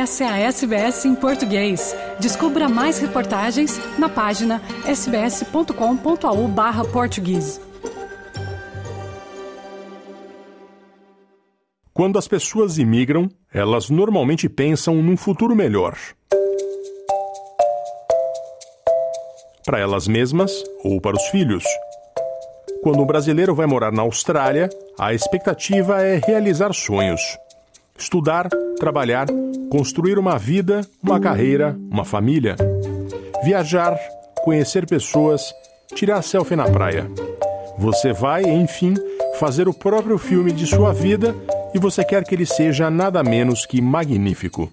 Essa é a SBS em português. Descubra mais reportagens na página sbs.com.au/português. Quando as pessoas imigram, elas normalmente pensam num futuro melhor. Para elas mesmas ou para os filhos. Quando um brasileiro vai morar na Austrália, a expectativa é realizar sonhos. Estudar, trabalhar, construir uma vida, uma carreira, uma família. Viajar, conhecer pessoas, tirar selfie na praia. Você vai, enfim, fazer o próprio filme de sua vida e você quer que ele seja nada menos que magnífico.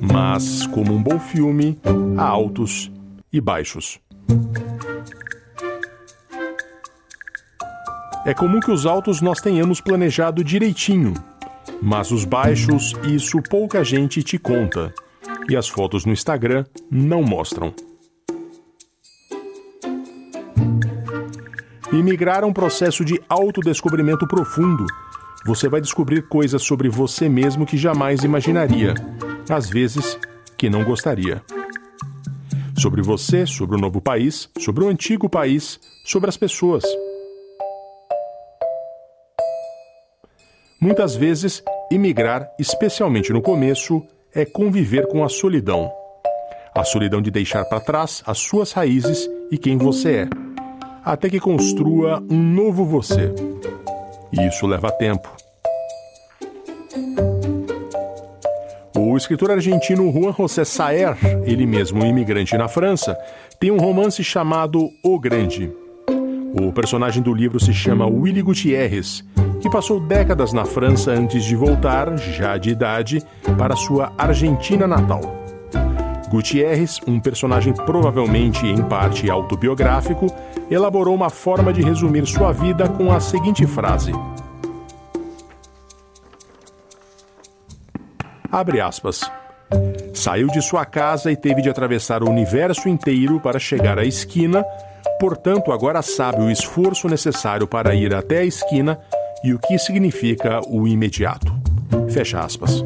Mas, como um bom filme, há altos e baixos. É comum que os altos nós tenhamos planejado direitinho, mas os baixos, isso pouca gente te conta. E as fotos no Instagram não mostram. Imigrar é um processo de autodescobrimento profundo. Você vai descobrir coisas sobre você mesmo que jamais imaginaria, às vezes que não gostaria. Sobre você, sobre o novo país, sobre o antigo país, sobre as pessoas. Muitas vezes, imigrar, especialmente no começo, é conviver com a solidão. A solidão de deixar para trás as suas raízes e quem você é, até que construa um novo você. E isso leva tempo. O escritor argentino Juan José Saer, ele mesmo um imigrante na França, tem um romance chamado O Grande. O personagem do livro se chama Willy Gutierrez que passou décadas na França antes de voltar, já de idade, para sua Argentina natal. Gutierrez, um personagem provavelmente em parte autobiográfico, elaborou uma forma de resumir sua vida com a seguinte frase: Abre aspas. Saiu de sua casa e teve de atravessar o universo inteiro para chegar à esquina, portanto, agora sabe o esforço necessário para ir até a esquina e o que significa o imediato. Fecha aspas.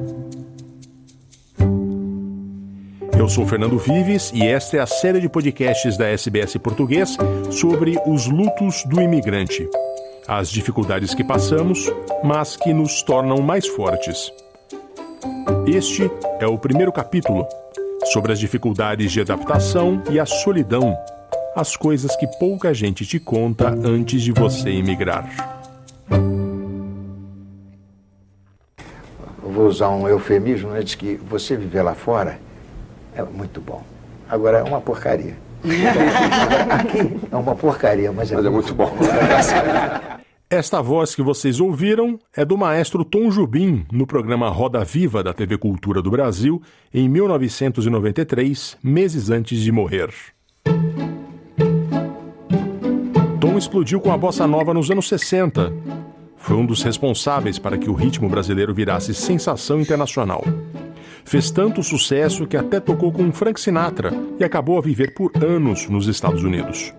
Eu sou Fernando Vives e esta é a série de podcasts da SBS Português sobre os lutos do imigrante. As dificuldades que passamos, mas que nos tornam mais fortes. Este é o primeiro capítulo sobre as dificuldades de adaptação e a solidão, as coisas que pouca gente te conta antes de você imigrar. Vou usar um eufemismo, né, de que você viver lá fora é muito bom. Agora é uma porcaria. Aqui é uma porcaria, mas é, mas muito, é muito bom. Esta voz que vocês ouviram é do maestro Tom Jubim no programa Roda Viva da TV Cultura do Brasil em 1993, meses antes de morrer. Tom explodiu com a bossa nova nos anos 60 foi um dos responsáveis para que o ritmo brasileiro virasse sensação internacional. Fez tanto sucesso que até tocou com Frank Sinatra e acabou a viver por anos nos Estados Unidos.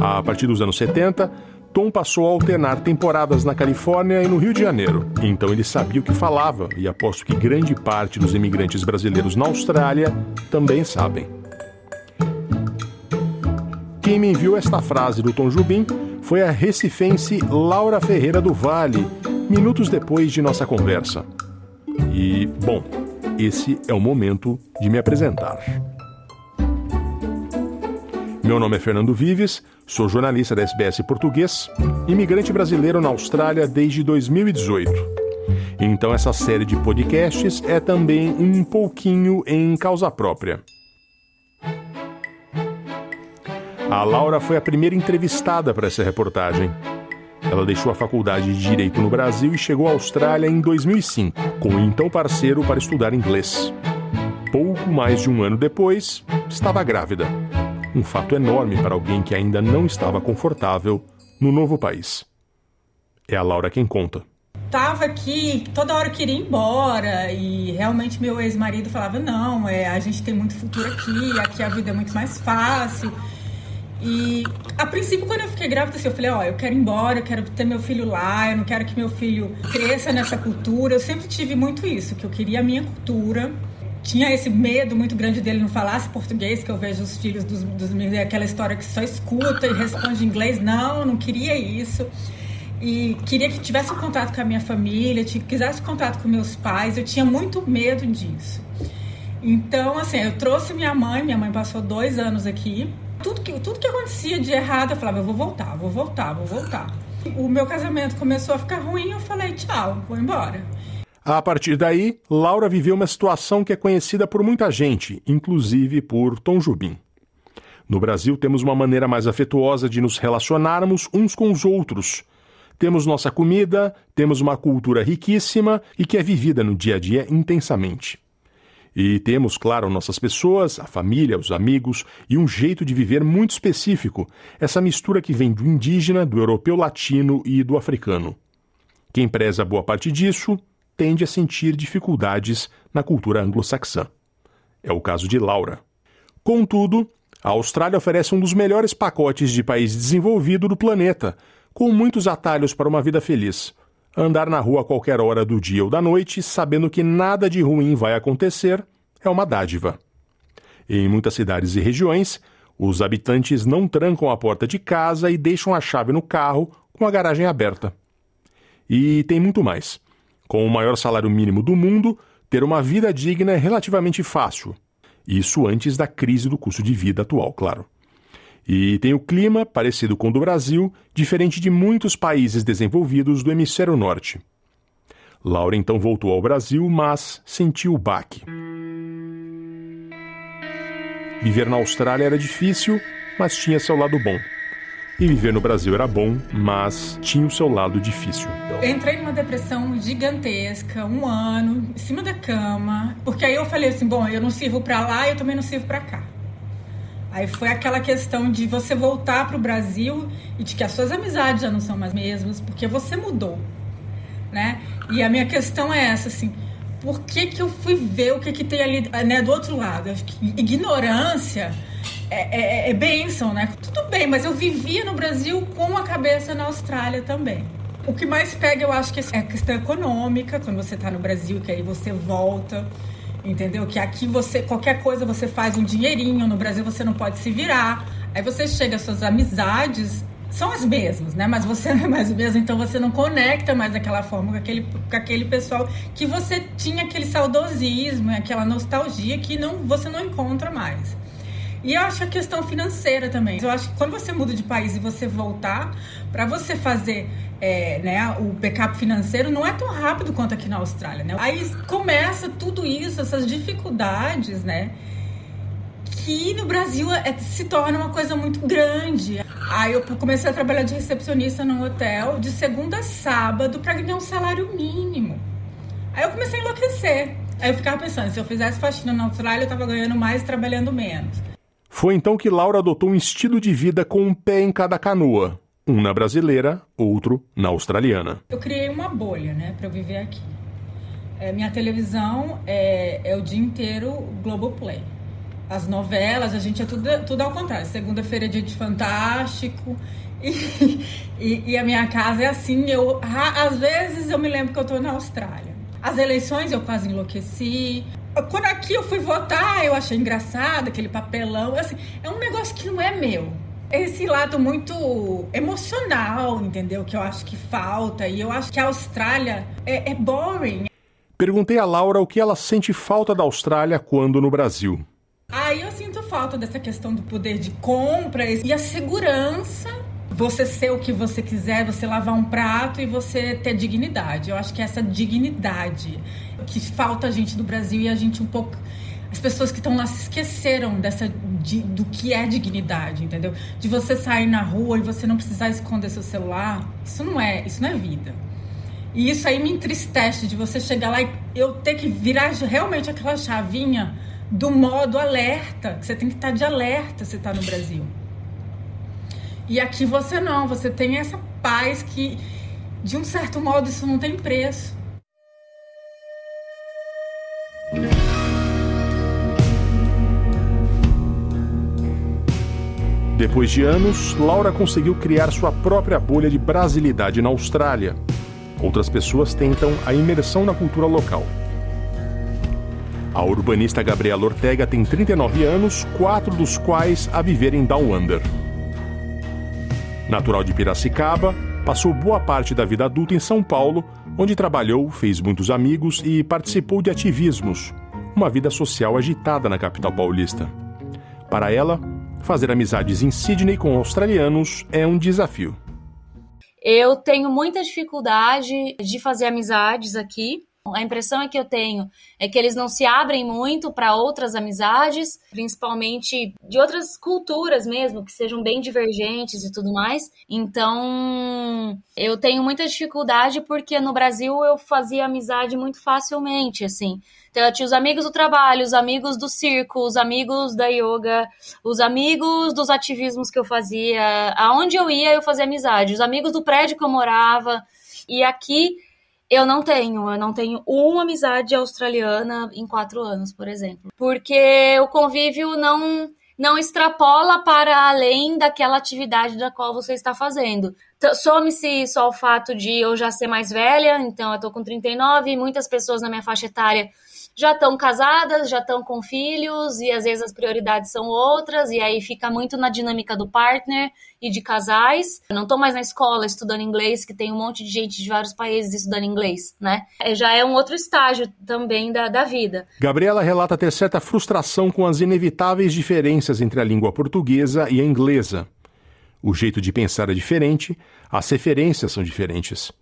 A partir dos anos 70, Tom passou a alternar temporadas na Califórnia e no Rio de Janeiro, então ele sabia o que falava e aposto que grande parte dos imigrantes brasileiros na Austrália também sabem. Quem me enviou esta frase do Tom Jubim foi a recifense Laura Ferreira do Vale, minutos depois de nossa conversa. E, bom, esse é o momento de me apresentar. Meu nome é Fernando Vives, sou jornalista da SBS Português, imigrante brasileiro na Austrália desde 2018. Então, essa série de podcasts é também um pouquinho em causa própria. A Laura foi a primeira entrevistada para essa reportagem. Ela deixou a faculdade de Direito no Brasil e chegou à Austrália em 2005, com o então parceiro para estudar inglês. Pouco mais de um ano depois, estava grávida. Um fato enorme para alguém que ainda não estava confortável no novo país. É a Laura quem conta. Tava aqui, toda hora eu queria ir embora e realmente meu ex-marido falava não, é, a gente tem muito futuro aqui, aqui a vida é muito mais fácil. E a princípio, quando eu fiquei grávida, assim, eu falei, ó, eu quero ir embora, eu quero ter meu filho lá, eu não quero que meu filho cresça nessa cultura. Eu sempre tive muito isso, que eu queria a minha cultura. tinha esse medo muito grande dele não falasse português, que eu vejo os filhos dos, dos meninos, aquela história que só escuta e responde em inglês. Não, não queria isso. E queria que tivesse contato com a minha família, que quisesse contato com meus pais. Eu tinha muito medo disso. Então, assim, eu trouxe minha mãe, minha mãe passou dois anos aqui. Tudo que, tudo que acontecia de errado, eu falava, eu vou voltar, vou voltar, vou voltar. O meu casamento começou a ficar ruim, eu falei, tchau, vou embora. A partir daí, Laura viveu uma situação que é conhecida por muita gente, inclusive por Tom Jubim. No Brasil, temos uma maneira mais afetuosa de nos relacionarmos uns com os outros. Temos nossa comida, temos uma cultura riquíssima e que é vivida no dia a dia intensamente. E temos, claro, nossas pessoas, a família, os amigos e um jeito de viver muito específico, essa mistura que vem do indígena, do europeu latino e do africano. Quem preza boa parte disso tende a sentir dificuldades na cultura anglo-saxã. É o caso de Laura. Contudo, a Austrália oferece um dos melhores pacotes de país desenvolvido do planeta, com muitos atalhos para uma vida feliz. Andar na rua a qualquer hora do dia ou da noite, sabendo que nada de ruim vai acontecer, é uma dádiva. Em muitas cidades e regiões, os habitantes não trancam a porta de casa e deixam a chave no carro com a garagem aberta. E tem muito mais. Com o maior salário mínimo do mundo, ter uma vida digna é relativamente fácil. Isso antes da crise do custo de vida atual, claro. E tem o clima parecido com o do Brasil, diferente de muitos países desenvolvidos do hemisfério norte. Laura então voltou ao Brasil, mas sentiu o baque. Viver na Austrália era difícil, mas tinha seu lado bom. E viver no Brasil era bom, mas tinha o seu lado difícil. Entrei numa depressão gigantesca, um ano, em cima da cama, porque aí eu falei assim: bom, eu não sirvo para lá eu também não sirvo para cá. Aí foi aquela questão de você voltar para o Brasil e de que as suas amizades já não são mais mesmas, porque você mudou, né? E a minha questão é essa, assim, por que que eu fui ver o que que tem ali, né, do outro lado? Ignorância é, é, é bênção, né? Tudo bem, mas eu vivia no Brasil com a cabeça na Austrália também. O que mais pega, eu acho que é a questão econômica, quando você está no Brasil, que aí você volta, entendeu? Que aqui você, qualquer coisa você faz um dinheirinho, no Brasil você não pode se virar. Aí você chega, suas amizades são as mesmas, né? Mas você não é mais o mesmo, então você não conecta mais daquela forma com aquele, com aquele pessoal que você tinha aquele saudosismo, aquela nostalgia que não, você não encontra mais. E eu acho a questão financeira também. Eu acho que quando você muda de país e você voltar, para você fazer é, né, o backup financeiro não é tão rápido quanto aqui na Austrália, né? Aí começa tudo isso, essas dificuldades, né? Que no Brasil é, se torna uma coisa muito grande. Aí eu comecei a trabalhar de recepcionista no hotel de segunda a sábado para ganhar um salário mínimo. Aí eu comecei a enlouquecer. Aí eu ficava pensando, se eu fizesse faxina na Austrália, eu tava ganhando mais trabalhando menos. Foi então que Laura adotou um estilo de vida com um pé em cada canoa, um na brasileira, outro na australiana. Eu criei uma bolha, né, para eu viver aqui. É, minha televisão é, é, o dia inteiro Globoplay. As novelas, a gente é tudo, tudo ao contrário. Segunda-feira é dia de Fantástico. E, e, e, a minha casa é assim. Eu, às vezes eu me lembro que eu tô na Austrália. As eleições eu quase enlouqueci. Quando aqui eu fui votar, eu achei engraçado aquele papelão. Assim, é um negócio que não é meu. Esse lado muito emocional, entendeu? Que eu acho que falta. E eu acho que a Austrália é, é boring. Perguntei a Laura o que ela sente falta da Austrália quando no Brasil. Aí eu sinto falta dessa questão do poder de compra e a segurança você ser o que você quiser, você lavar um prato e você ter dignidade. Eu acho que é essa dignidade que falta a gente do Brasil e a gente um pouco as pessoas que estão lá se esqueceram dessa de, do que é dignidade, entendeu? De você sair na rua e você não precisar esconder seu celular, isso não é, isso não é vida. E isso aí me entristece de você chegar lá e eu ter que virar realmente aquela chavinha do modo alerta, que você tem que estar de alerta se está no Brasil. E aqui você não, você tem essa paz que, de um certo modo, isso não tem preço. Depois de anos, Laura conseguiu criar sua própria bolha de brasilidade na Austrália. Outras pessoas tentam a imersão na cultura local. A urbanista Gabriela Ortega tem 39 anos, quatro dos quais a viver em Down Under. Natural de Piracicaba, passou boa parte da vida adulta em São Paulo, onde trabalhou, fez muitos amigos e participou de ativismos, uma vida social agitada na capital paulista. Para ela, fazer amizades em Sydney com australianos é um desafio. Eu tenho muita dificuldade de fazer amizades aqui. A impressão é que eu tenho é que eles não se abrem muito para outras amizades, principalmente de outras culturas mesmo, que sejam bem divergentes e tudo mais. Então, eu tenho muita dificuldade porque no Brasil eu fazia amizade muito facilmente, assim. Então, eu tinha os amigos do trabalho, os amigos do circo, os amigos da yoga, os amigos dos ativismos que eu fazia. Aonde eu ia, eu fazia amizade. Os amigos do prédio que eu morava. E aqui eu não tenho, eu não tenho uma amizade australiana em quatro anos, por exemplo. Porque o convívio não, não extrapola para além daquela atividade da qual você está fazendo. Some-se só o fato de eu já ser mais velha, então eu tô com 39, e muitas pessoas na minha faixa etária já estão casadas, já estão com filhos, e às vezes as prioridades são outras, e aí fica muito na dinâmica do partner e de casais. Eu não estou mais na escola estudando inglês, que tem um monte de gente de vários países estudando inglês, né? É, já é um outro estágio também da, da vida. Gabriela relata ter certa frustração com as inevitáveis diferenças entre a língua portuguesa e a inglesa. O jeito de pensar é diferente, as referências são diferentes.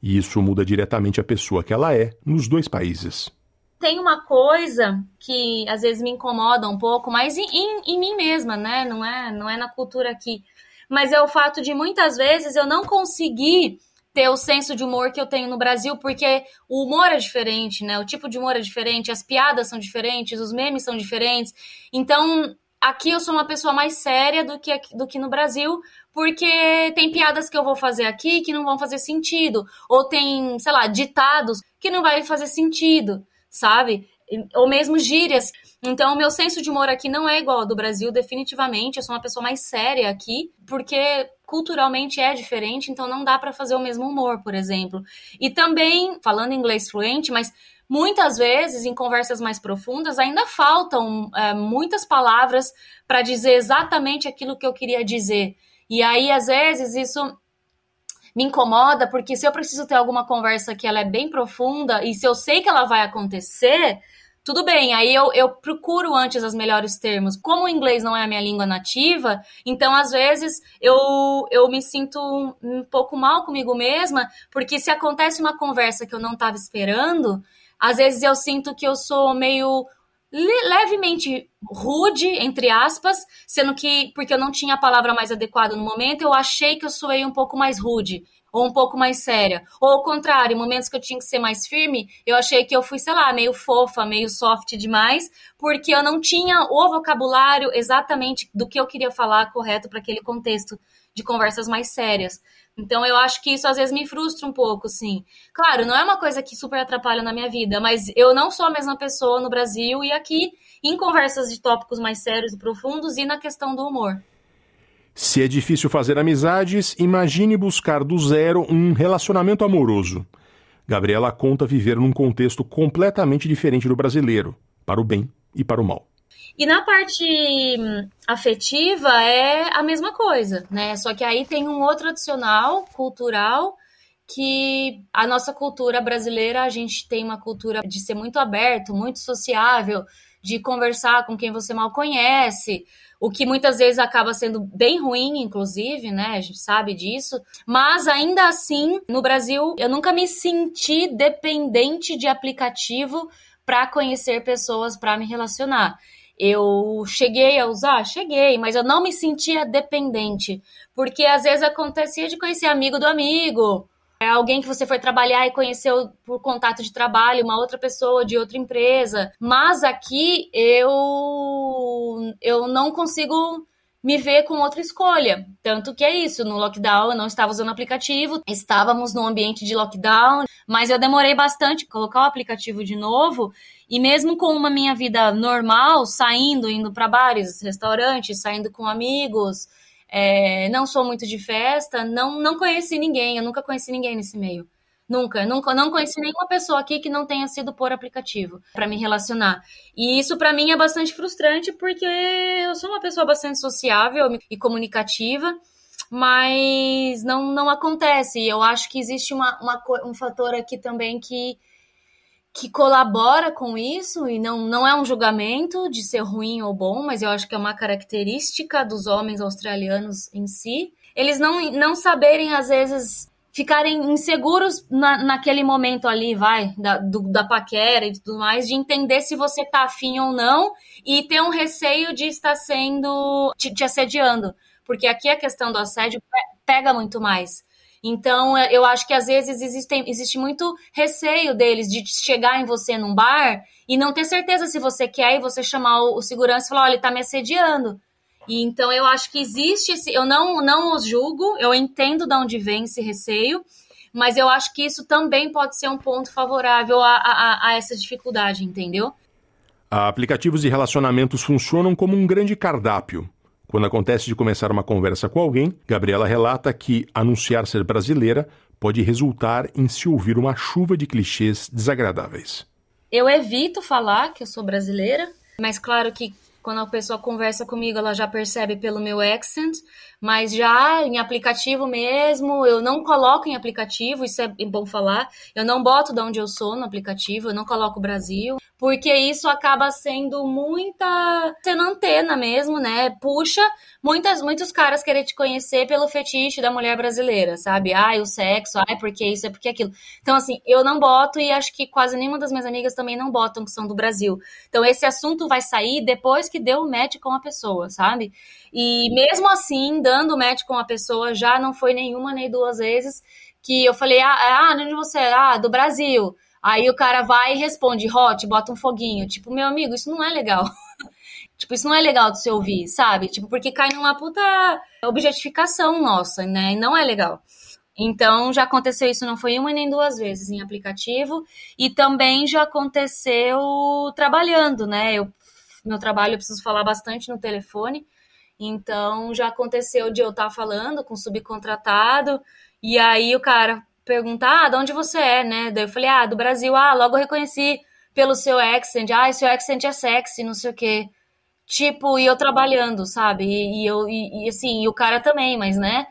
E isso muda diretamente a pessoa que ela é nos dois países tem uma coisa que às vezes me incomoda um pouco, mas em, em, em, mim mesma, né? Não é, não é na cultura aqui. Mas é o fato de muitas vezes eu não conseguir ter o senso de humor que eu tenho no Brasil, porque o humor é diferente, né? O tipo de humor é diferente, as piadas são diferentes, os memes são diferentes. Então, aqui eu sou uma pessoa mais séria do que, do que no Brasil, porque tem piadas que eu vou fazer aqui que não vão fazer sentido. Ou tem, sei lá, ditados que não vai fazer sentido sabe? Ou mesmo gírias. Então, o meu senso de humor aqui não é igual ao do Brasil, definitivamente. Eu sou uma pessoa mais séria aqui, porque culturalmente é diferente, então não dá para fazer o mesmo humor, por exemplo. E também, falando inglês fluente, mas muitas vezes em conversas mais profundas ainda faltam é, muitas palavras para dizer exatamente aquilo que eu queria dizer. E aí, às vezes, isso me incomoda, porque se eu preciso ter alguma conversa que ela é bem profunda e se eu sei que ela vai acontecer, tudo bem, aí eu, eu procuro antes os melhores termos. Como o inglês não é a minha língua nativa, então às vezes eu, eu me sinto um, um pouco mal comigo mesma, porque se acontece uma conversa que eu não estava esperando, às vezes eu sinto que eu sou meio levemente rude, entre aspas, sendo que, porque eu não tinha a palavra mais adequada no momento, eu achei que eu soei um pouco mais rude, ou um pouco mais séria. Ou ao contrário, em momentos que eu tinha que ser mais firme, eu achei que eu fui, sei lá, meio fofa, meio soft demais, porque eu não tinha o vocabulário exatamente do que eu queria falar correto para aquele contexto de conversas mais sérias. Então eu acho que isso às vezes me frustra um pouco, sim. Claro, não é uma coisa que super atrapalha na minha vida, mas eu não sou a mesma pessoa no Brasil e aqui em conversas de tópicos mais sérios e profundos e na questão do humor. Se é difícil fazer amizades, imagine buscar do zero um relacionamento amoroso. Gabriela conta viver num contexto completamente diferente do brasileiro, para o bem e para o mal. E na parte hum, afetiva é a mesma coisa, né? Só que aí tem um outro adicional cultural que a nossa cultura brasileira, a gente tem uma cultura de ser muito aberto, muito sociável, de conversar com quem você mal conhece, o que muitas vezes acaba sendo bem ruim, inclusive, né? A gente sabe disso. Mas ainda assim, no Brasil, eu nunca me senti dependente de aplicativo para conhecer pessoas, para me relacionar. Eu cheguei a usar? Cheguei, mas eu não me sentia dependente. Porque às vezes acontecia de conhecer amigo do amigo, é alguém que você foi trabalhar e conheceu por contato de trabalho, uma outra pessoa de outra empresa. Mas aqui eu eu não consigo me ver com outra escolha. Tanto que é isso, no lockdown eu não estava usando aplicativo, estávamos no ambiente de lockdown, mas eu demorei bastante colocar o aplicativo de novo e mesmo com uma minha vida normal, saindo, indo para bares, restaurantes, saindo com amigos, é, não sou muito de festa, não, não conheci ninguém, eu nunca conheci ninguém nesse meio. Nunca, nunca, não conheci nenhuma pessoa aqui que não tenha sido por aplicativo para me relacionar. E isso para mim é bastante frustrante porque eu sou uma pessoa bastante sociável e comunicativa, mas não, não acontece. Eu acho que existe uma, uma, um fator aqui também que que colabora com isso e não, não é um julgamento de ser ruim ou bom, mas eu acho que é uma característica dos homens australianos em si. Eles não, não saberem, às vezes, ficarem inseguros na, naquele momento ali, vai, da, do, da paquera e tudo mais, de entender se você tá afim ou não e ter um receio de estar sendo, te, te assediando. Porque aqui a questão do assédio pega muito mais. Então, é, eu acho que às vezes existe, existe muito receio deles de chegar em você num bar e não ter certeza se você quer e você chamar o, o segurança e falar, olha, ele tá me assediando. E então eu acho que existe esse. Eu não, não os julgo, eu entendo de onde vem esse receio, mas eu acho que isso também pode ser um ponto favorável a, a, a essa dificuldade, entendeu? Aplicativos de relacionamentos funcionam como um grande cardápio. Quando acontece de começar uma conversa com alguém, Gabriela relata que anunciar ser brasileira pode resultar em se ouvir uma chuva de clichês desagradáveis. Eu evito falar que eu sou brasileira, mas claro que quando a pessoa conversa comigo, ela já percebe pelo meu accent, mas já em aplicativo mesmo, eu não coloco em aplicativo, isso é bom falar. Eu não boto de onde eu sou no aplicativo, eu não coloco Brasil porque isso acaba sendo muita sendo antena mesmo, né? Puxa muitas muitos caras querer te conhecer pelo fetiche da mulher brasileira, sabe? Ai, o sexo, ai, porque isso, é porque aquilo. Então assim, eu não boto e acho que quase nenhuma das minhas amigas também não botam que são do Brasil. Então esse assunto vai sair depois que deu o match com a pessoa, sabe? E mesmo assim, dando match com a pessoa, já não foi nenhuma nem duas vezes que eu falei: "Ah, ah onde você é? Ah, do Brasil". Aí o cara vai e responde hot, bota um foguinho. Tipo, meu amigo, isso não é legal. tipo, isso não é legal de se ouvir, sabe? Tipo, porque cai numa puta objetificação nossa, né? E não é legal. Então, já aconteceu isso, não foi uma nem duas vezes em aplicativo. E também já aconteceu trabalhando, né? Eu, meu trabalho eu preciso falar bastante no telefone. Então, já aconteceu de eu estar falando com subcontratado. E aí o cara, perguntar, ah, de onde você é, né? Daí eu falei, ah, do Brasil. Ah, logo reconheci pelo seu accent. Ah, seu accent é sexy, não sei o quê. Tipo, e eu trabalhando, sabe? E, e eu, e, e, assim, e o cara também, mas, né?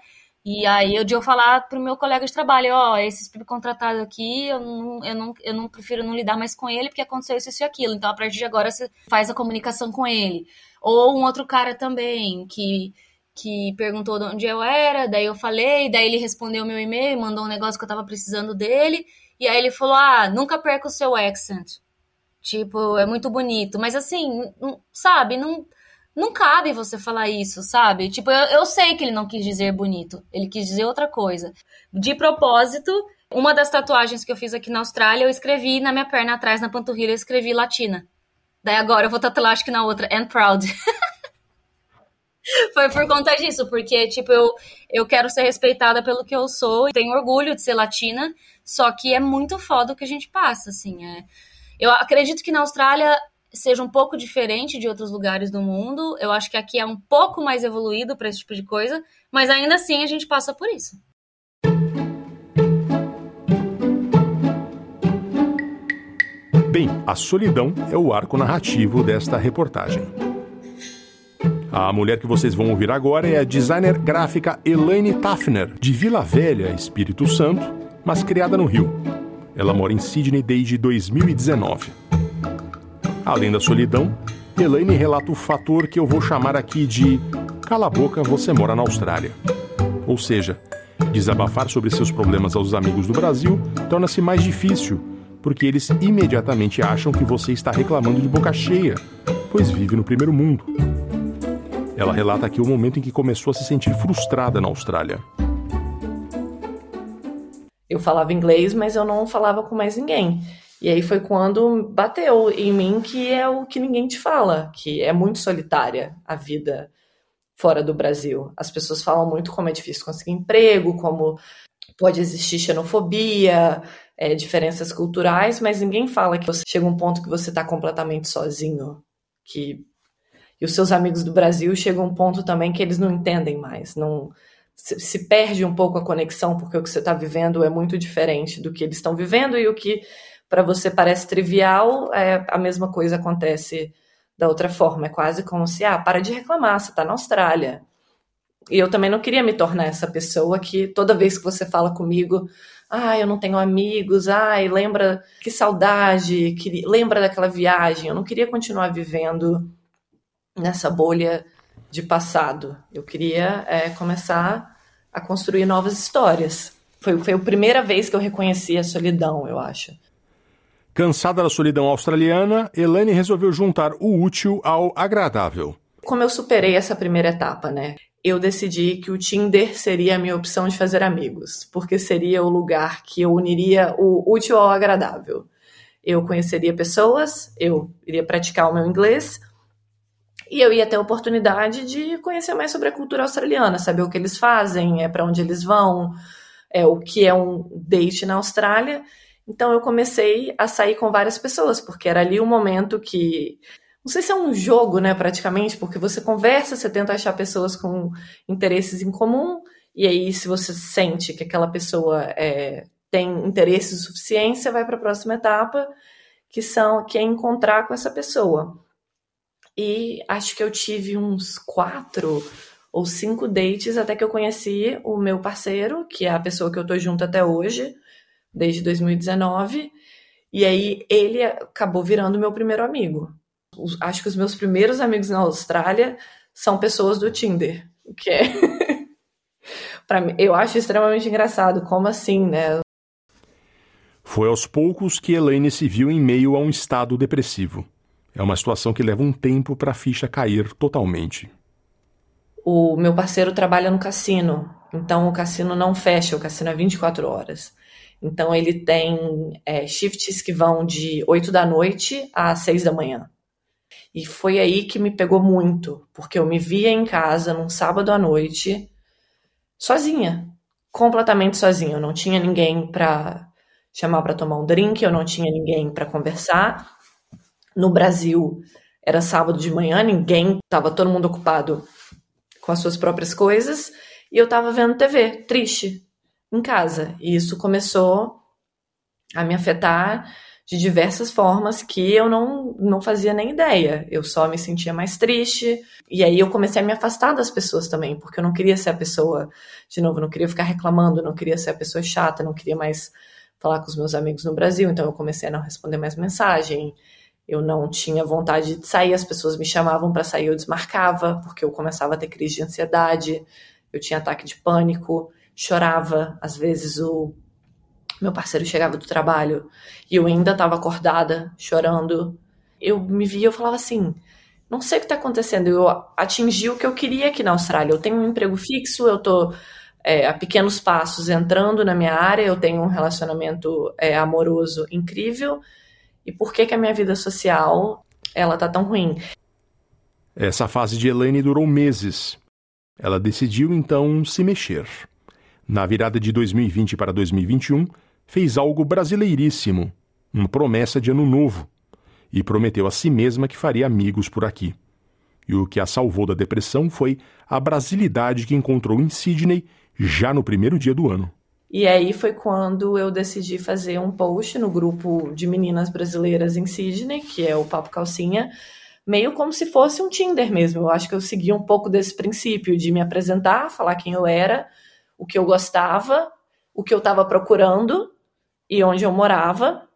E aí eu de eu falar pro meu colega de trabalho, ó, oh, esse subcontratado aqui, eu não, eu, não, eu não prefiro não lidar mais com ele porque aconteceu isso e aquilo. Então, a partir de agora, você faz a comunicação com ele. Ou um outro cara também, que que perguntou de onde eu era, daí eu falei, daí ele respondeu meu e-mail, mandou um negócio que eu tava precisando dele, e aí ele falou: "Ah, nunca perca o seu accent". Tipo, é muito bonito, mas assim, sabe, não não cabe você falar isso, sabe? Tipo, eu, eu sei que ele não quis dizer bonito, ele quis dizer outra coisa. De propósito, uma das tatuagens que eu fiz aqui na Austrália, eu escrevi na minha perna atrás, na panturrilha, eu escrevi latina. Daí agora eu vou tatuar, acho que na outra, and proud. Foi por conta disso, porque, tipo, eu, eu quero ser respeitada pelo que eu sou e tenho orgulho de ser latina, só que é muito foda o que a gente passa, assim. É... Eu acredito que na Austrália seja um pouco diferente de outros lugares do mundo. Eu acho que aqui é um pouco mais evoluído para esse tipo de coisa, mas ainda assim a gente passa por isso. Bem, a solidão é o arco narrativo desta reportagem. A mulher que vocês vão ouvir agora é a designer gráfica Elaine Tafner, de Vila Velha, Espírito Santo, mas criada no Rio. Ela mora em Sydney desde 2019. Além da solidão, Elaine relata o fator que eu vou chamar aqui de cala a boca, você mora na Austrália. Ou seja, desabafar sobre seus problemas aos amigos do Brasil torna-se mais difícil, porque eles imediatamente acham que você está reclamando de boca cheia, pois vive no primeiro mundo. Ela relata aqui o momento em que começou a se sentir frustrada na Austrália. Eu falava inglês, mas eu não falava com mais ninguém. E aí foi quando bateu em mim que é o que ninguém te fala, que é muito solitária a vida fora do Brasil. As pessoas falam muito como é difícil conseguir emprego, como pode existir xenofobia, é, diferenças culturais, mas ninguém fala que você chega um ponto que você está completamente sozinho, que e os seus amigos do Brasil chegam a um ponto também que eles não entendem mais, não se perde um pouco a conexão, porque o que você está vivendo é muito diferente do que eles estão vivendo, e o que para você parece trivial, é, a mesma coisa acontece da outra forma. É quase como se, ah, para de reclamar, você está na Austrália. E eu também não queria me tornar essa pessoa que toda vez que você fala comigo, ah, eu não tenho amigos, ai, lembra que saudade, que, lembra daquela viagem. Eu não queria continuar vivendo nessa bolha de passado. Eu queria é, começar a construir novas histórias. Foi, foi a primeira vez que eu reconheci a solidão, eu acho. Cansada da solidão australiana, Elaine resolveu juntar o útil ao agradável. Como eu superei essa primeira etapa, né? Eu decidi que o Tinder seria a minha opção de fazer amigos, porque seria o lugar que eu uniria o útil ao agradável. Eu conheceria pessoas, eu iria praticar o meu inglês e eu ia ter a oportunidade de conhecer mais sobre a cultura australiana, saber o que eles fazem, é para onde eles vão, é o que é um date na Austrália então eu comecei a sair com várias pessoas, porque era ali um momento que. Não sei se é um jogo, né, praticamente, porque você conversa, você tenta achar pessoas com interesses em comum, e aí, se você sente que aquela pessoa é, tem interesse suficiente, você vai para a próxima etapa, que são que é encontrar com essa pessoa. E acho que eu tive uns quatro ou cinco dates até que eu conheci o meu parceiro, que é a pessoa que eu tô junto até hoje desde 2019. E aí ele acabou virando meu primeiro amigo. Acho que os meus primeiros amigos na Austrália são pessoas do Tinder, o que é para mim, eu acho extremamente engraçado, como assim, né? Foi aos poucos que Elaine se viu em meio a um estado depressivo. É uma situação que leva um tempo para a ficha cair totalmente. O meu parceiro trabalha no cassino, então o cassino não fecha, o cassino é 24 horas. Então ele tem é, shifts que vão de 8 da noite às 6 da manhã. E foi aí que me pegou muito, porque eu me via em casa num sábado à noite, sozinha, completamente sozinha. Eu não tinha ninguém para chamar para tomar um drink, eu não tinha ninguém para conversar. No Brasil era sábado de manhã, ninguém, estava todo mundo ocupado com as suas próprias coisas, e eu estava vendo TV, triste, em casa. E isso começou a me afetar de diversas formas que eu não, não fazia nem ideia. Eu só me sentia mais triste. E aí eu comecei a me afastar das pessoas também, porque eu não queria ser a pessoa, de novo, não queria ficar reclamando, não queria ser a pessoa chata, não queria mais falar com os meus amigos no Brasil. Então eu comecei a não responder mais mensagem. Eu não tinha vontade de sair, as pessoas me chamavam para sair, eu desmarcava, porque eu começava a ter crise de ansiedade, eu tinha ataque de pânico chorava. Às vezes o meu parceiro chegava do trabalho e eu ainda estava acordada, chorando. Eu me via, eu falava assim: não sei o que está acontecendo. Eu atingi o que eu queria aqui na Austrália. Eu tenho um emprego fixo, eu estou é, a pequenos passos entrando na minha área, eu tenho um relacionamento é, amoroso incrível. E por que, que a minha vida social ela tá tão ruim? Essa fase de Elaine durou meses. Ela decidiu então se mexer na virada de 2020 para 2021, fez algo brasileiríssimo, uma promessa de ano novo, e prometeu a si mesma que faria amigos por aqui. E o que a salvou da depressão foi a brasilidade que encontrou em Sydney já no primeiro dia do ano. E aí foi quando eu decidi fazer um post no grupo de meninas brasileiras em Sydney, que é o Papo Calcinha, meio como se fosse um Tinder mesmo. Eu acho que eu segui um pouco desse princípio de me apresentar, falar quem eu era, o que eu gostava, o que eu estava procurando e onde eu morava.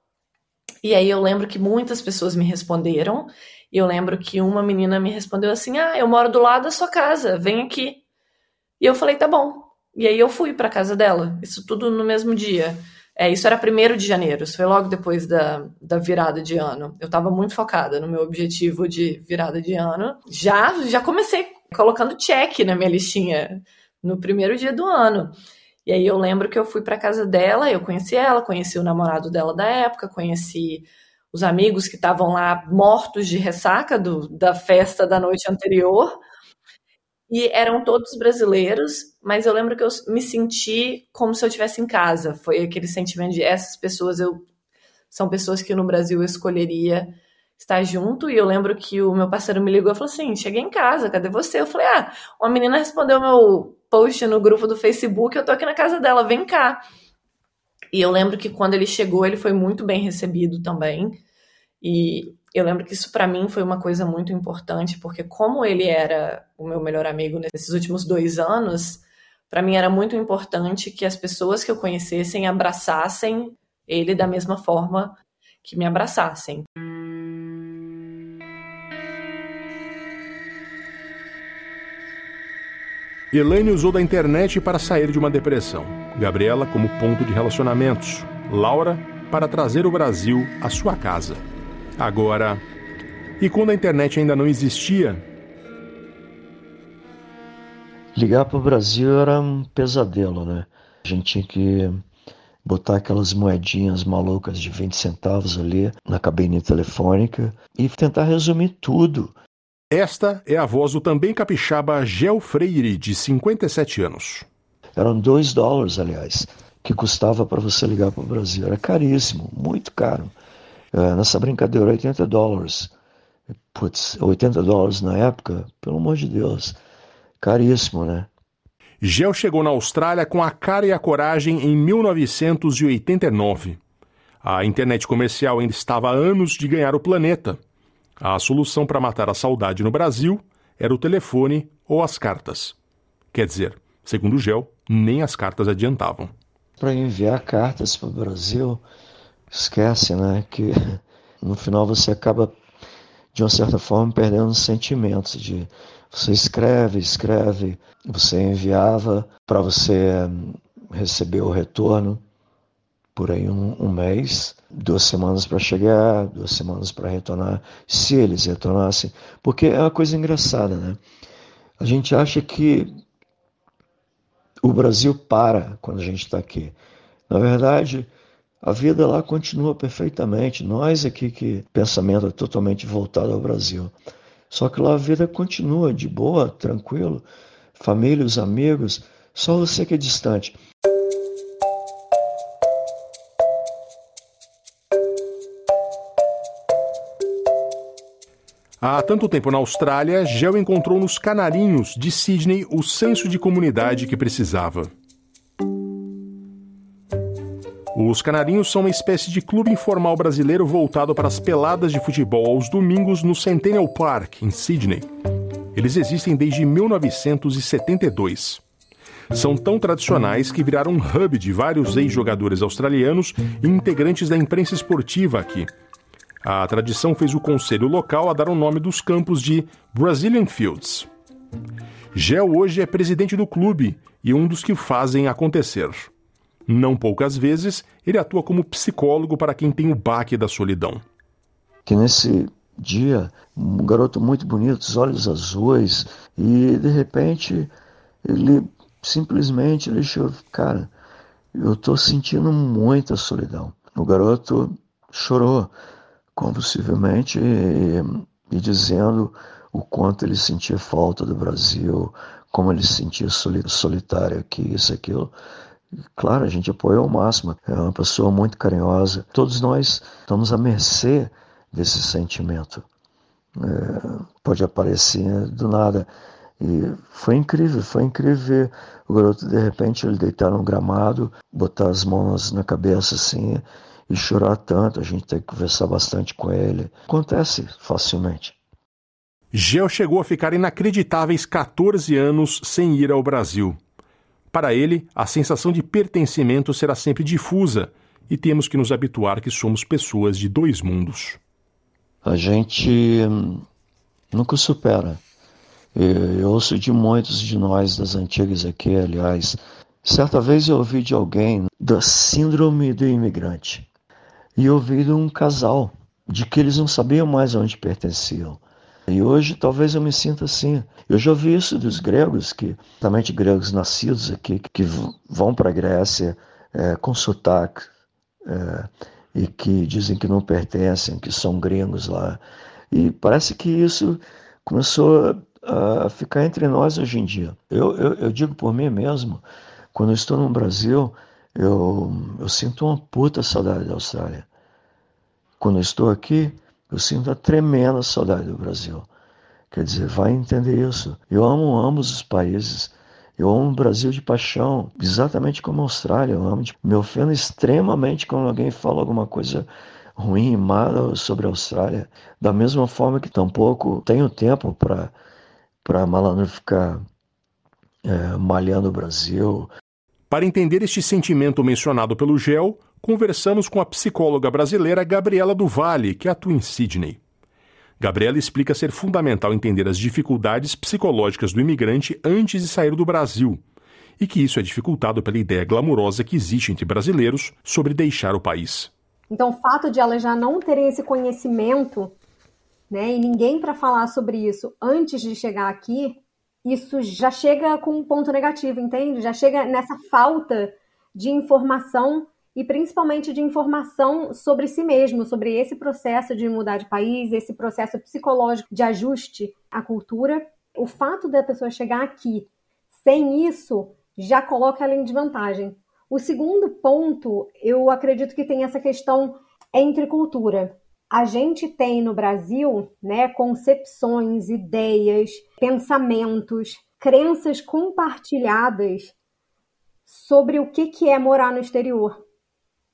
E aí eu lembro que muitas pessoas me responderam. E eu lembro que uma menina me respondeu assim: Ah, eu moro do lado da sua casa, vem aqui. E eu falei: Tá bom. E aí eu fui para casa dela, isso tudo no mesmo dia. É, isso era primeiro de janeiro, isso foi logo depois da, da virada de ano. Eu estava muito focada no meu objetivo de virada de ano. Já, já comecei colocando check na minha listinha no primeiro dia do ano. E aí eu lembro que eu fui para casa dela, eu conheci ela, conheci o namorado dela da época, conheci os amigos que estavam lá mortos de ressaca do, da festa da noite anterior. E eram todos brasileiros, mas eu lembro que eu me senti como se eu estivesse em casa. Foi aquele sentimento de essas pessoas eu são pessoas que no Brasil eu escolheria estar junto. E eu lembro que o meu parceiro me ligou e falou assim: cheguei em casa, cadê você? Eu falei: ah, uma menina respondeu meu post no grupo do Facebook, eu tô aqui na casa dela, vem cá. E eu lembro que quando ele chegou, ele foi muito bem recebido também. E eu lembro que isso para mim foi uma coisa muito importante, porque como ele era o meu melhor amigo nesses últimos dois anos, para mim era muito importante que as pessoas que eu conhecessem abraçassem ele da mesma forma que me abraçassem. Elaine usou da internet para sair de uma depressão. Gabriela como ponto de relacionamentos. Laura para trazer o Brasil à sua casa. Agora, e quando a internet ainda não existia? Ligar para o Brasil era um pesadelo, né? A gente tinha que botar aquelas moedinhas malucas de 20 centavos ali na cabine telefônica e tentar resumir tudo. Esta é a voz do também capixaba Gel Freire, de 57 anos. Eram dois dólares, aliás, que custava para você ligar para o Brasil. Era caríssimo, muito caro. É, nessa brincadeira, 80 dólares. Putz, 80 dólares na época, pelo amor de Deus, caríssimo, né? Gel chegou na Austrália com a cara e a coragem em 1989. A internet comercial ainda estava há anos de ganhar o planeta a solução para matar a saudade no Brasil era o telefone ou as cartas. Quer dizer, segundo o Gel, nem as cartas adiantavam. Para enviar cartas para o Brasil, esquece, né? Que no final você acaba, de uma certa forma, perdendo os sentimentos de você escreve, escreve, você enviava para você receber o retorno por aí um, um mês, duas semanas para chegar, duas semanas para retornar, se eles retornassem. Porque é uma coisa engraçada, né? A gente acha que o Brasil para quando a gente está aqui. Na verdade, a vida lá continua perfeitamente. Nós aqui que pensamento é totalmente voltado ao Brasil. Só que lá a vida continua de boa, tranquilo, família, os amigos, só você que é distante. Há tanto tempo na Austrália, Gel encontrou nos canarinhos de Sydney o senso de comunidade que precisava. Os canarinhos são uma espécie de clube informal brasileiro voltado para as peladas de futebol aos domingos no Centennial Park, em Sydney. Eles existem desde 1972. São tão tradicionais que viraram um hub de vários ex-jogadores australianos e integrantes da imprensa esportiva aqui a tradição fez o conselho local a dar o nome dos campos de Brazilian Fields. Gel hoje é presidente do clube e um dos que fazem acontecer. Não poucas vezes, ele atua como psicólogo para quem tem o baque da solidão. Que nesse dia, um garoto muito bonito, os olhos azuis, e de repente ele simplesmente deixou, cara, eu estou sentindo muita solidão. O garoto chorou, convulsivamente e, dizendo o quanto ele sentia falta do Brasil, como ele se sentia solitário aqui, isso, aquilo. Claro, a gente apoia ao máximo. É uma pessoa muito carinhosa. Todos nós estamos à mercê desse sentimento. É, pode aparecer do nada. E foi incrível, foi incrível ver o garoto de repente ele deitar no gramado, botar as mãos na cabeça assim e chorar tanto, a gente tem que conversar bastante com ele. Acontece facilmente. Gel chegou a ficar inacreditáveis 14 anos sem ir ao Brasil. Para ele, a sensação de pertencimento será sempre difusa e temos que nos habituar que somos pessoas de dois mundos. A gente hum, nunca supera. Eu ouço de muitos de nós, das antigas aqui, aliás. Certa vez eu ouvi de alguém da síndrome do imigrante e ouvi de um casal de que eles não sabiam mais onde pertenciam. E hoje talvez eu me sinta assim. Eu já ouvi isso dos gregos, que também gregos nascidos aqui, que vão para a Grécia é, com sotaque é, e que dizem que não pertencem, que são gringos lá. E parece que isso começou a ficar entre nós hoje em dia. Eu, eu, eu digo por mim mesmo, quando eu estou no Brasil, eu, eu sinto uma puta saudade da Austrália. Quando eu estou aqui, Eu sinto a tremenda saudade do Brasil. Quer dizer, vai entender isso. Eu amo ambos os países. Eu amo o Brasil de paixão, exatamente como a Austrália. Eu amo. Me ofendo extremamente quando alguém fala alguma coisa ruim, má sobre a Austrália. Da mesma forma que tampouco tenho tempo para para malandro ficar é, malhando o Brasil. Para entender este sentimento mencionado pelo GEL, conversamos com a psicóloga brasileira Gabriela Duvalle, que atua em Sydney. Gabriela explica ser fundamental entender as dificuldades psicológicas do imigrante antes de sair do Brasil e que isso é dificultado pela ideia glamurosa que existe entre brasileiros sobre deixar o país. Então, o fato de elas já não terem esse conhecimento, né, e ninguém para falar sobre isso antes de chegar aqui, isso já chega com um ponto negativo, entende? Já chega nessa falta de informação e principalmente de informação sobre si mesmo, sobre esse processo de mudar de país, esse processo psicológico de ajuste à cultura. O fato da pessoa chegar aqui sem isso já coloca ela em desvantagem. O segundo ponto, eu acredito que tem essa questão entre cultura. A gente tem no Brasil, né, concepções, ideias, pensamentos, crenças compartilhadas sobre o que, que é morar no exterior.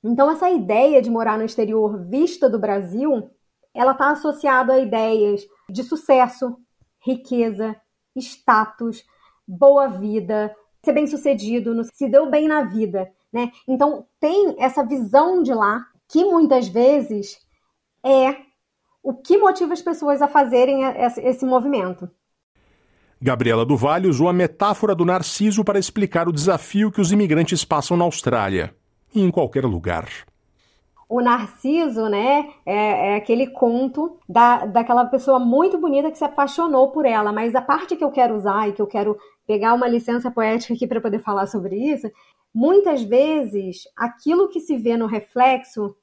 Então, essa ideia de morar no exterior vista do Brasil, ela está associada a ideias de sucesso, riqueza, status, boa vida, ser bem sucedido, se deu bem na vida, né? Então, tem essa visão de lá que muitas vezes é o que motiva as pessoas a fazerem esse movimento. Gabriela Duval usou a metáfora do narciso para explicar o desafio que os imigrantes passam na Austrália e em qualquer lugar. O Narciso, né, é, é, aquele conto da, daquela pessoa muito bonita que se apaixonou por ela, mas a parte que eu quero usar e que eu quero pegar uma licença poética aqui para poder falar sobre isso, muitas vezes aquilo que se vê no reflexo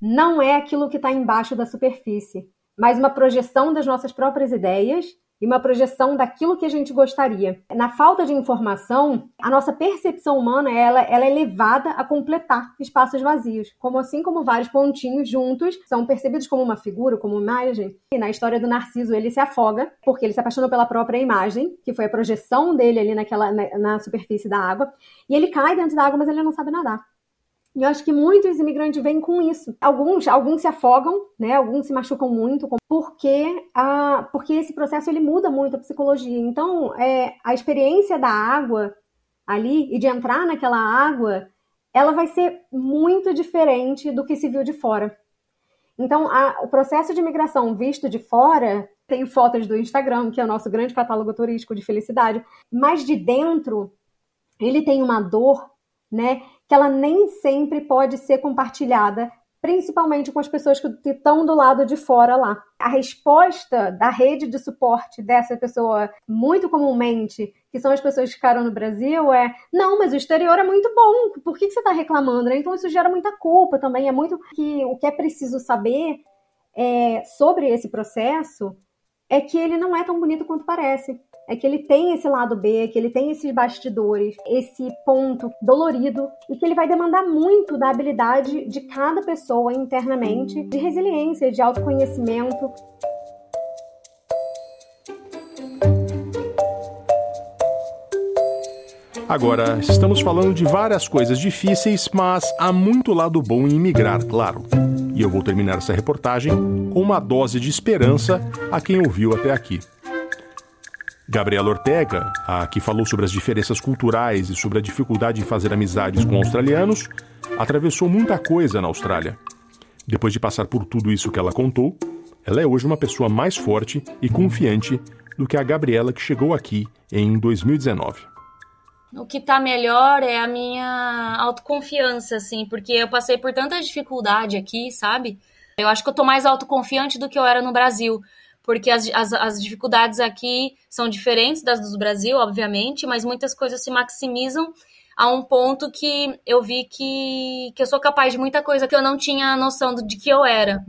não é aquilo que está embaixo da superfície, mas uma projeção das nossas próprias ideias e uma projeção daquilo que a gente gostaria. Na falta de informação, a nossa percepção humana ela, ela é levada a completar espaços vazios, como assim como vários pontinhos juntos são percebidos como uma figura, como uma imagem. E na história do Narciso, ele se afoga porque ele se apaixonou pela própria imagem, que foi a projeção dele ali naquela na, na superfície da água, e ele cai dentro da água, mas ele não sabe nadar. E eu acho que muitos imigrantes vêm com isso. Alguns, alguns se afogam, né? Alguns se machucam muito, porque, a, porque esse processo ele muda muito a psicologia. Então, é, a experiência da água ali e de entrar naquela água, ela vai ser muito diferente do que se viu de fora. Então, a, o processo de imigração visto de fora, tem fotos do Instagram, que é o nosso grande catálogo turístico de felicidade, mas de dentro, ele tem uma dor, né, que ela nem sempre pode ser compartilhada, principalmente com as pessoas que estão do lado de fora lá. A resposta da rede de suporte dessa pessoa, muito comumente, que são as pessoas que ficaram no Brasil, é: não, mas o exterior é muito bom, por que você está reclamando? Então isso gera muita culpa também. É muito que o que é preciso saber é, sobre esse processo é que ele não é tão bonito quanto parece é que ele tem esse lado B, que ele tem esses bastidores, esse ponto dolorido e que ele vai demandar muito da habilidade de cada pessoa internamente, de resiliência, de autoconhecimento. Agora, estamos falando de várias coisas difíceis, mas há muito lado bom em imigrar, claro. E eu vou terminar essa reportagem com uma dose de esperança a quem ouviu até aqui. Gabriela Ortega, a que falou sobre as diferenças culturais e sobre a dificuldade em fazer amizades com australianos, atravessou muita coisa na Austrália. Depois de passar por tudo isso que ela contou, ela é hoje uma pessoa mais forte e confiante do que a Gabriela que chegou aqui em 2019. O que tá melhor é a minha autoconfiança, assim, porque eu passei por tanta dificuldade aqui, sabe? Eu acho que eu tô mais autoconfiante do que eu era no Brasil porque as, as, as, dificuldades aqui são diferentes das do Brasil, obviamente, mas muitas coisas se maximizam a um ponto que eu vi que, que eu sou capaz de muita coisa que eu não tinha noção de que eu era.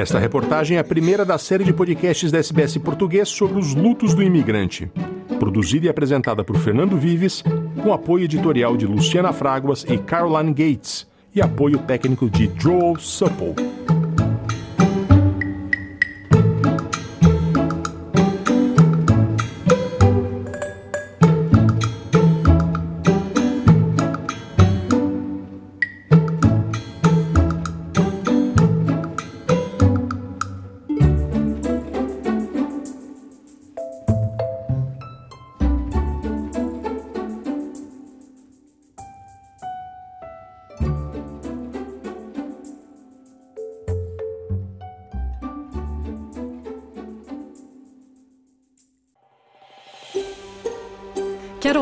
Esta reportagem é a primeira da série de podcasts da SBS Português sobre os lutos do imigrante. Produzida e apresentada por Fernando Vives, com apoio editorial de Luciana Fraguas e Caroline Gates, e apoio técnico de Joel Supple.